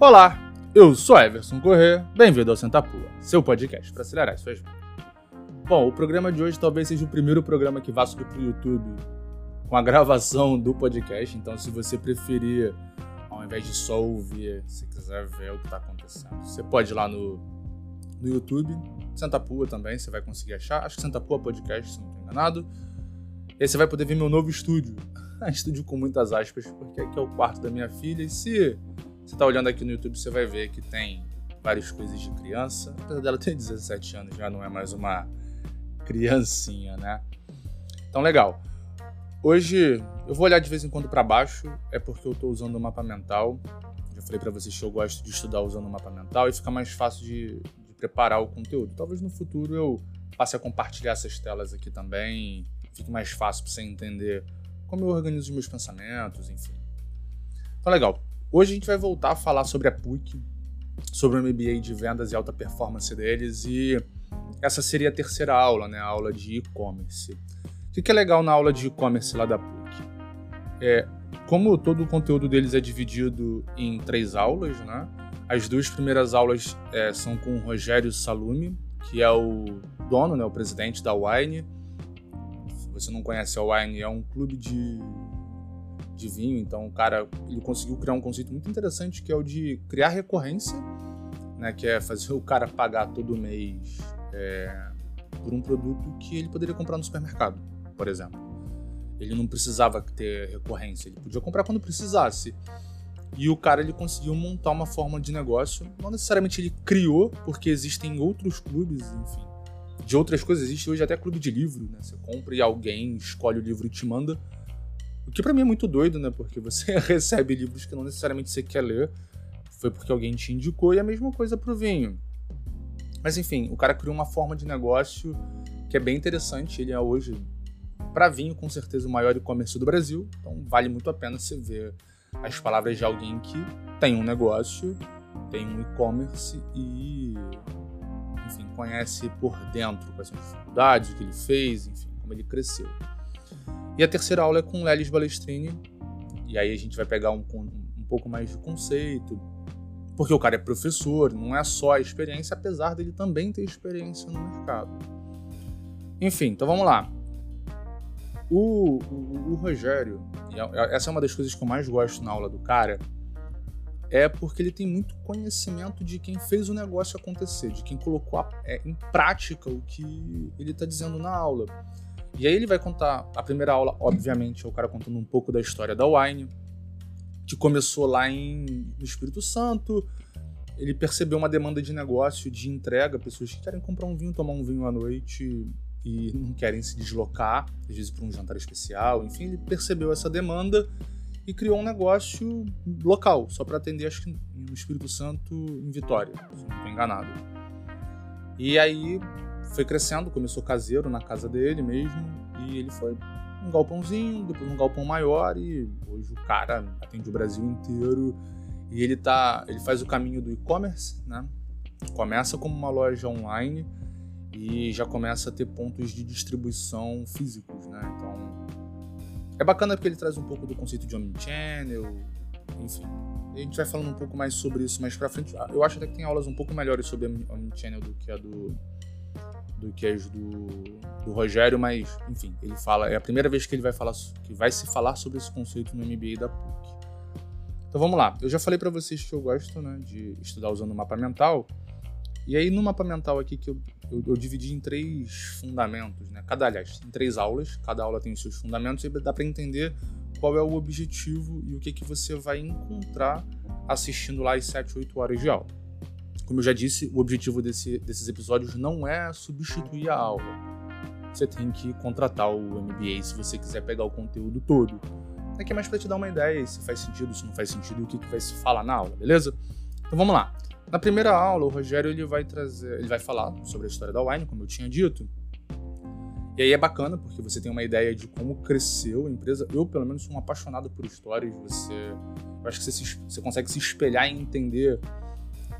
Olá, eu sou Everson Corrêa, bem-vindo ao Senta Pua, seu podcast para acelerar as suas. Bom, o programa de hoje talvez seja o primeiro programa que vá subir para o YouTube com a gravação do podcast, então se você preferir, ao invés de só ouvir, se quiser ver o que está acontecendo, você pode ir lá no, no YouTube, Senta Pua também, você vai conseguir achar, acho que Senta Pua Podcast, se não estou enganado, e aí você vai poder ver meu novo estúdio, estúdio com muitas aspas, porque aqui é o quarto da minha filha, e se você tá olhando aqui no YouTube, você vai ver que tem várias coisas de criança. Apesar dela ter 17 anos, já não é mais uma criancinha, né? Então, legal. Hoje eu vou olhar de vez em quando para baixo, é porque eu estou usando o mapa mental. Já falei para vocês que eu gosto de estudar usando o mapa mental e fica mais fácil de, de preparar o conteúdo. Talvez no futuro eu passe a compartilhar essas telas aqui também, fique mais fácil para você entender como eu organizo os meus pensamentos, enfim. Então, legal. Hoje a gente vai voltar a falar sobre a PUC, sobre o MBA de vendas e alta performance deles e essa seria a terceira aula, né, a aula de e-commerce. O que é legal na aula de e-commerce lá da PUC? É, como todo o conteúdo deles é dividido em três aulas, né? As duas primeiras aulas é, são com o Rogério Salume, que é o dono, né, o presidente da Wine. Se você não conhece a Wine, é um clube de de vinho. Então, o cara ele conseguiu criar um conceito muito interessante que é o de criar recorrência, né? Que é fazer o cara pagar todo mês é, por um produto que ele poderia comprar no supermercado, por exemplo. Ele não precisava ter recorrência, ele podia comprar quando precisasse. E o cara ele conseguiu montar uma forma de negócio, não necessariamente ele criou, porque existem outros clubes, enfim, de outras coisas. Existe hoje até clube de livro, né? Você compra e alguém escolhe o livro e te manda. O que para mim é muito doido, né? Porque você recebe livros que não necessariamente você quer ler, foi porque alguém te indicou, e a mesma coisa pro vinho. Mas enfim, o cara criou uma forma de negócio que é bem interessante. Ele é hoje, para vinho, com certeza o maior e-commerce do Brasil. Então vale muito a pena você ver as palavras de alguém que tem um negócio, tem um e-commerce e, enfim, conhece por dentro quais são as dificuldades, o que ele fez, enfim, como ele cresceu. E a terceira aula é com Lelis Balestrini. E aí a gente vai pegar um, um pouco mais de conceito. Porque o cara é professor, não é só a experiência, apesar dele também ter experiência no mercado. Enfim, então vamos lá. O, o, o Rogério, é, essa é uma das coisas que eu mais gosto na aula do cara, é porque ele tem muito conhecimento de quem fez o negócio acontecer, de quem colocou a, é, em prática o que ele está dizendo na aula. E aí ele vai contar a primeira aula, obviamente, é o cara contando um pouco da história da Wine, que começou lá em, no Espírito Santo. Ele percebeu uma demanda de negócio, de entrega, pessoas que querem comprar um vinho, tomar um vinho à noite e não querem se deslocar, às vezes para um jantar especial. Enfim, ele percebeu essa demanda e criou um negócio local, só para atender, acho que no Espírito Santo, em Vitória, se não estou enganado. E aí foi crescendo, começou caseiro na casa dele mesmo, e ele foi um galpãozinho, depois um galpão maior, e hoje o cara atende o Brasil inteiro. E ele tá. Ele faz o caminho do e-commerce, né? Começa como uma loja online e já começa a ter pontos de distribuição físicos, né? Então. É bacana porque ele traz um pouco do conceito de omnichannel, enfim. A gente vai falando um pouco mais sobre isso mais pra frente. Eu acho até que tem aulas um pouco melhores sobre omnichannel do que a do, do que as do, do Rogério, mas enfim, ele fala, é a primeira vez que ele vai falar que vai se falar sobre esse conceito no MBA da PUC. Então vamos lá. Eu já falei para vocês que eu gosto, né, de estudar usando o mapa mental. E aí no mapa mental aqui que eu, eu, eu dividi em três fundamentos, né? Cada aliás, em três aulas, cada aula tem os seus fundamentos e dá para entender qual é o objetivo e o que que você vai encontrar assistindo lá as 7, 8 horas de aula. Como eu já disse, o objetivo desse, desses episódios não é substituir a aula. Você tem que contratar o MBA se você quiser pegar o conteúdo todo. Aqui é mais para te dar uma ideia se faz sentido, se não faz sentido o que, que vai se falar na aula, beleza? Então vamos lá. Na primeira aula, o Rogério ele vai trazer, ele vai falar sobre a história da Wine, como eu tinha dito. E aí é bacana porque você tem uma ideia de como cresceu a empresa. Eu, pelo menos, sou um apaixonado por histórias. Você, eu acho que você, se, você consegue se espelhar e entender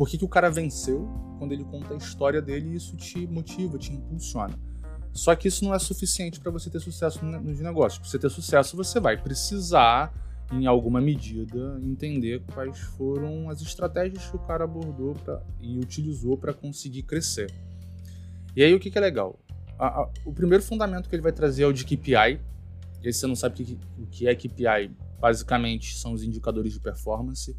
por que, que o cara venceu quando ele conta a história dele e isso te motiva, te impulsiona. Só que isso não é suficiente para você ter sucesso nos negócios. Para você ter sucesso, você vai precisar em alguma medida, entender quais foram as estratégias que o cara abordou pra, e utilizou para conseguir crescer. E aí, o que, que é legal? A, a, o primeiro fundamento que ele vai trazer é o de KPI. E se você não sabe o que, o que é KPI, basicamente são os indicadores de performance.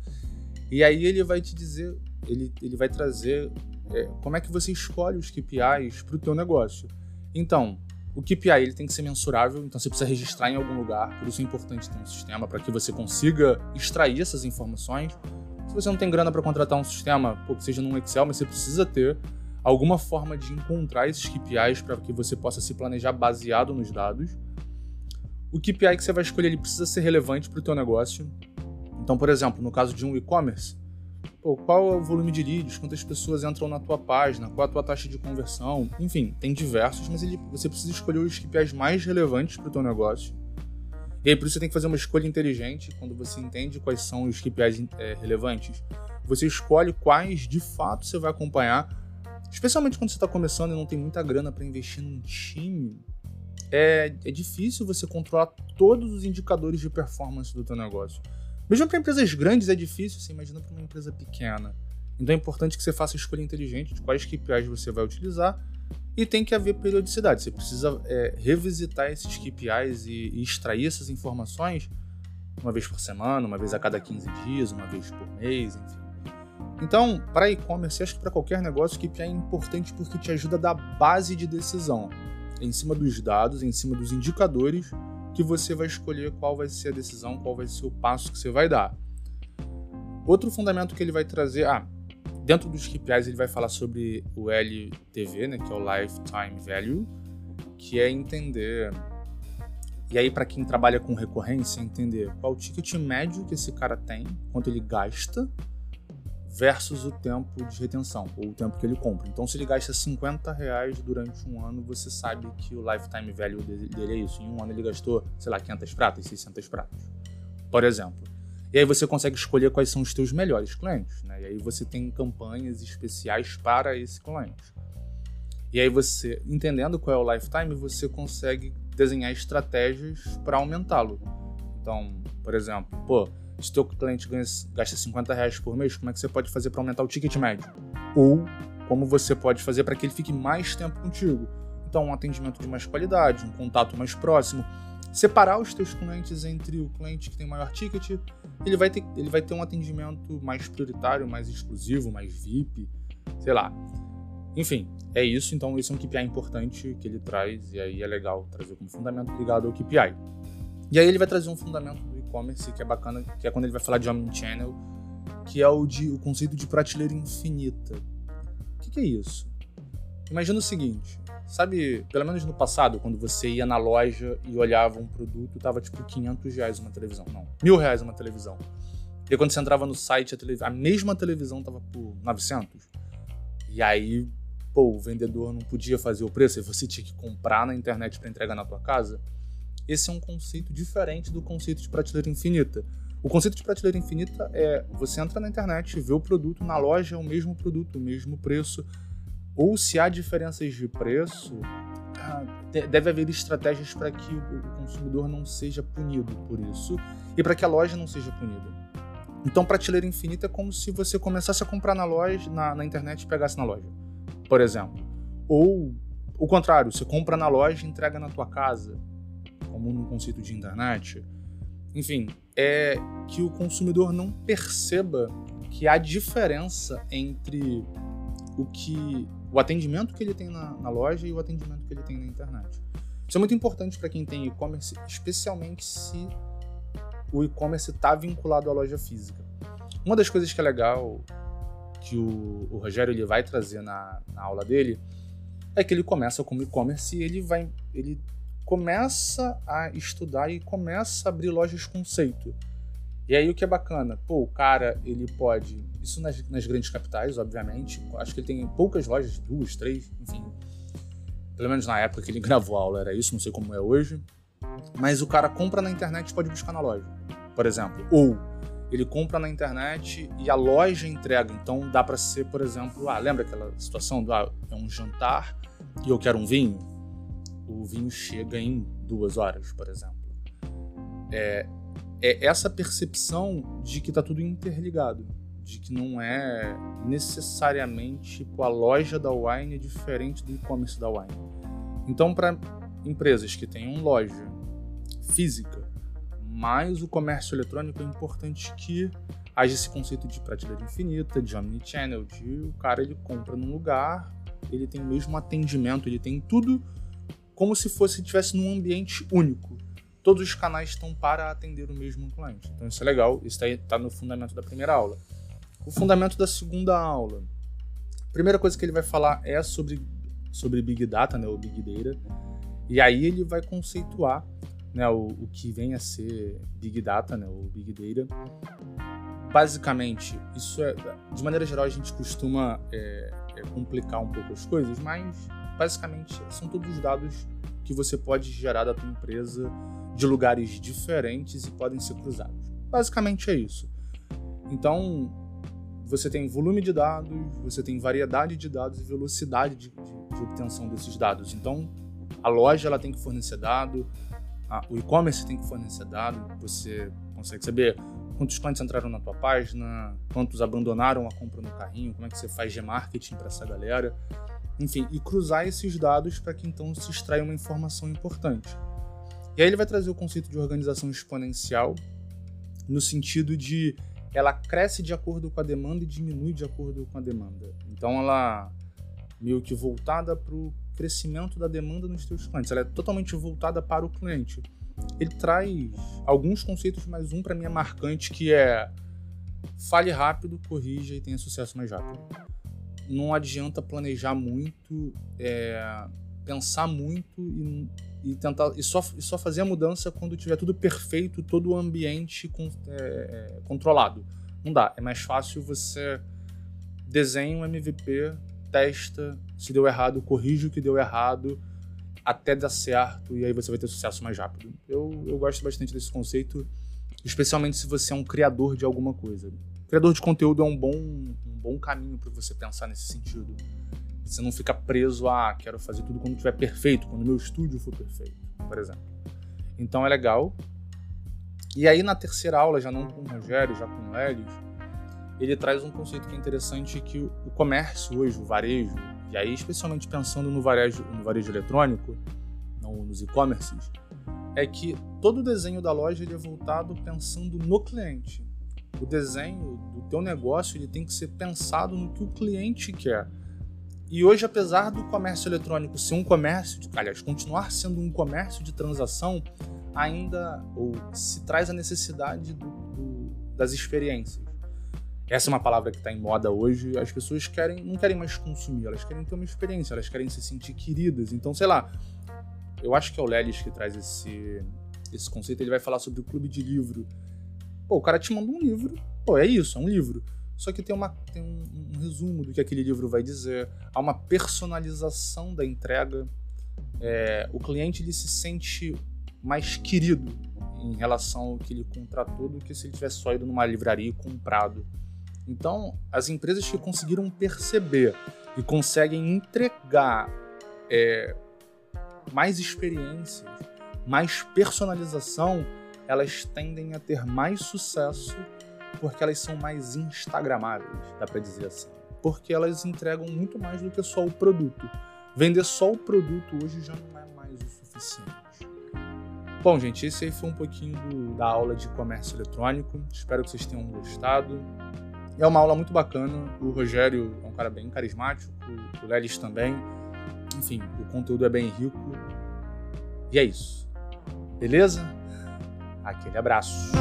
E aí ele vai te dizer, ele, ele vai trazer é, como é que você escolhe os KPIs para o teu negócio. Então, o KPI ele tem que ser mensurável, então você precisa registrar em algum lugar, por isso é importante ter um sistema para que você consiga extrair essas informações. Se você não tem grana para contratar um sistema, pô, que seja num Excel, mas você precisa ter alguma forma de encontrar esses KPIs para que você possa se planejar baseado nos dados. O KPI que você vai escolher ele precisa ser relevante para o teu negócio. Então, por exemplo, no caso de um e-commerce, Pô, qual é o volume de leads, quantas pessoas entram na tua página, qual é a tua taxa de conversão, enfim, tem diversos, mas ele, você precisa escolher os KPIs mais relevantes para o teu negócio. E aí por isso você tem que fazer uma escolha inteligente quando você entende quais são os KPIs é, relevantes. Você escolhe quais de fato você vai acompanhar, especialmente quando você está começando e não tem muita grana para investir num time. É, é difícil você controlar todos os indicadores de performance do teu negócio. Mesmo para empresas grandes é difícil, você imagina para uma empresa pequena. Então é importante que você faça a escolha inteligente de quais KPIs você vai utilizar e tem que haver periodicidade. Você precisa é, revisitar esses KPIs e, e, extrair essas informações uma vez por semana, uma vez a cada 15 dias, uma vez por mês, enfim. Então, para e-commerce, acho que para qualquer negócio, o KPI é importante porque te ajuda a dar base de decisão em cima dos dados, em cima dos indicadores que você vai escolher qual vai ser a decisão, qual vai ser o passo que você vai dar. Outro fundamento que ele vai trazer, ah, dentro dos KPIs ele vai falar sobre o LTV, né, que é o Lifetime Value, que é entender e aí para quem trabalha com recorrência, entender qual o ticket médio que esse cara tem, quanto ele gasta versus o tempo de retenção, ou o tempo que ele compra. Então, se ele gasta 50 reais durante um ano, você sabe que o lifetime value dele é isso. Em um ano ele gastou, sei lá, 500 pratas, 600 pratas, por exemplo. E aí você consegue escolher quais são os teus melhores clientes, né? E aí você tem campanhas especiais para esse cliente. E aí você, entendendo qual é o lifetime, você consegue desenhar estratégias para aumentá-lo. Então, por exemplo, pô, se teu cliente ganha, gasta 50 reais por mês, como é que você pode fazer para aumentar o ticket médio? Ou como você pode fazer para que ele fique mais tempo contigo? Então, um atendimento de mais qualidade, um contato mais próximo. Separar os teus clientes entre o cliente que tem maior ticket, ele vai ter, ele vai ter um atendimento mais prioritário, mais exclusivo, mais VIP, sei lá. Enfim, é isso. Então, esse é um KPI importante que ele traz, e aí é legal trazer como fundamento ligado ao KPI. E aí ele vai trazer um fundamento e-commerce que é bacana, que é quando ele vai falar de omnichannel, que é o, de, o conceito de prateleira infinita. O que, que é isso? Imagina o seguinte, sabe, pelo menos no passado, quando você ia na loja e olhava um produto, tava tipo 500 reais uma televisão. Não, mil reais uma televisão. E quando você entrava no site, a, a mesma televisão tava por 900. E aí, pô, o vendedor não podia fazer o preço e você tinha que comprar na internet para entregar na tua casa. Esse é um conceito diferente do conceito de prateleira infinita. O conceito de prateleira infinita é você entra na internet, vê o produto, na loja é o mesmo produto, o mesmo preço. Ou se há diferenças de preço, ah, deve haver estratégias para que o consumidor não seja punido por isso e para que a loja não seja punida. Então, prateleira infinita é como se você começasse a comprar na loja, na, na internet e pegasse na loja, por exemplo. Ou o contrário, você compra na loja e entrega na tua casa comum no conceito de internet, enfim, é que o consumidor não perceba que há diferença entre o que o atendimento que ele tem na, na loja e o atendimento que ele tem na internet. Isso é muito importante para quem tem e-commerce, especialmente se o e-commerce está vinculado à loja física. Uma das coisas que é legal que o, o Rogério ele vai trazer na, na aula dele é que ele começa como e-commerce e ele vai ele começa a estudar e começa a abrir lojas conceito. E aí o que é bacana, pô, o cara, ele pode, isso nas, nas grandes capitais, obviamente, acho que ele tem poucas lojas, duas, três, enfim. Pelo menos na época que ele gravou a aula era isso, não sei como é hoje. Mas o cara compra na internet e pode buscar na loja, por exemplo. Ou ele compra na internet e a loja entrega. Então dá para ser, por exemplo, ah, lembra aquela situação do ah, é um jantar e eu quero um vinho? O vinho chega em duas horas, por exemplo. É, é essa percepção de que está tudo interligado, de que não é necessariamente tipo, a loja da Wine é diferente do e-commerce da Wine. Então, para empresas que tenham loja física, mais o comércio eletrônico é importante que haja esse conceito de prateleira infinita, de omnichannel, de o cara ele compra num lugar, ele tem o mesmo atendimento, ele tem tudo como se fosse tivesse num ambiente único. Todos os canais estão para atender o mesmo cliente. Então isso é legal, isso está no fundamento da primeira aula. O fundamento da segunda aula. A primeira coisa que ele vai falar é sobre, sobre Big Data, né, o Big Data. E aí ele vai conceituar né, o, o que vem a ser Big Data, né, o Big Data. Basicamente, isso é, de maneira geral, a gente costuma é, é complicar um pouco as coisas, mas basicamente são todos os dados que você pode gerar da tua empresa de lugares diferentes e podem ser cruzados. Basicamente é isso. Então, você tem volume de dados, você tem variedade de dados e velocidade de, de, de obtenção desses dados. Então, a loja ela tem que fornecer dado, a, o e-commerce tem que fornecer dado, você consegue saber quantos clientes entraram na tua página, quantos abandonaram a compra no carrinho, como é que você faz de marketing para essa galera, enfim, e cruzar esses dados para que então se extraia uma informação importante. E aí ele vai trazer o conceito de organização exponencial no sentido de ela cresce de acordo com a demanda e diminui de acordo com a demanda. Então ela meio que voltada para o crescimento da demanda nos teus clientes. Ela é totalmente voltada para o cliente. Ele traz alguns conceitos, mas um para mim é marcante que é fale rápido, corrija e tenha sucesso mais rápido. Não adianta planejar muito, é, pensar muito e, e tentar e só, e só fazer a mudança quando tiver tudo perfeito, todo o ambiente é, é, controlado. Não dá. É mais fácil você desenha um MVP, testa, se deu errado, corrige o que deu errado, até dar certo, e aí você vai ter sucesso mais rápido. Eu, eu gosto bastante desse conceito, especialmente se você é um criador de alguma coisa. Criador de conteúdo é um bom, bom caminho para você pensar nesse sentido. Você não fica preso a ah, quero fazer tudo quando estiver perfeito, quando meu estúdio for perfeito, por exemplo. Então é legal. E aí na terceira aula, já não com o Rogério, já com o Hélio, ele traz um conceito que é interessante que o comércio hoje, o varejo, e aí especialmente pensando no varejo, no varejo eletrônico, não nos e-commerces, é que todo o desenho da loja ele é voltado pensando no cliente. O desenho do teu negócio ele tem que ser pensado no que o cliente quer. E hoje, apesar do comércio eletrônico ser um comércio, de, aliás, continuar sendo um comércio de transação, ainda ou se traz a necessidade do, do, das experiências. Essa é uma palavra que está em moda hoje. As pessoas querem, não querem mais consumir, elas querem ter uma experiência, elas querem se sentir queridas. Então, sei lá, eu acho que é o Lelis que traz esse, esse conceito. Ele vai falar sobre o clube de livro. Pô, o cara te manda um livro, pô, é isso, é um livro. Só que tem, uma, tem um, um, resumo do que aquele livro vai dizer, há uma personalização da entrega. É, o cliente ele se sente mais querido em relação ao que ele contratou do que se ele tivesse só ido numa livraria e comprado. Então, as empresas que conseguiram perceber e conseguem entregar é, mais experiências, mais personalização, elas tendem a ter mais sucesso porque elas são mais instagramáveis, dá para dizer assim. Porque elas entregam muito mais do que só o produto. Vender só o produto hoje já não é mais o suficiente. Bom, gente, esse aí foi um pouquinho do, da aula de comércio eletrônico. Espero que vocês tenham gostado. É uma aula muito bacana. O Rogério é um cara bem carismático, o Lelis também. Enfim, o conteúdo é bem rico. E é isso. Beleza? Aquele abraço.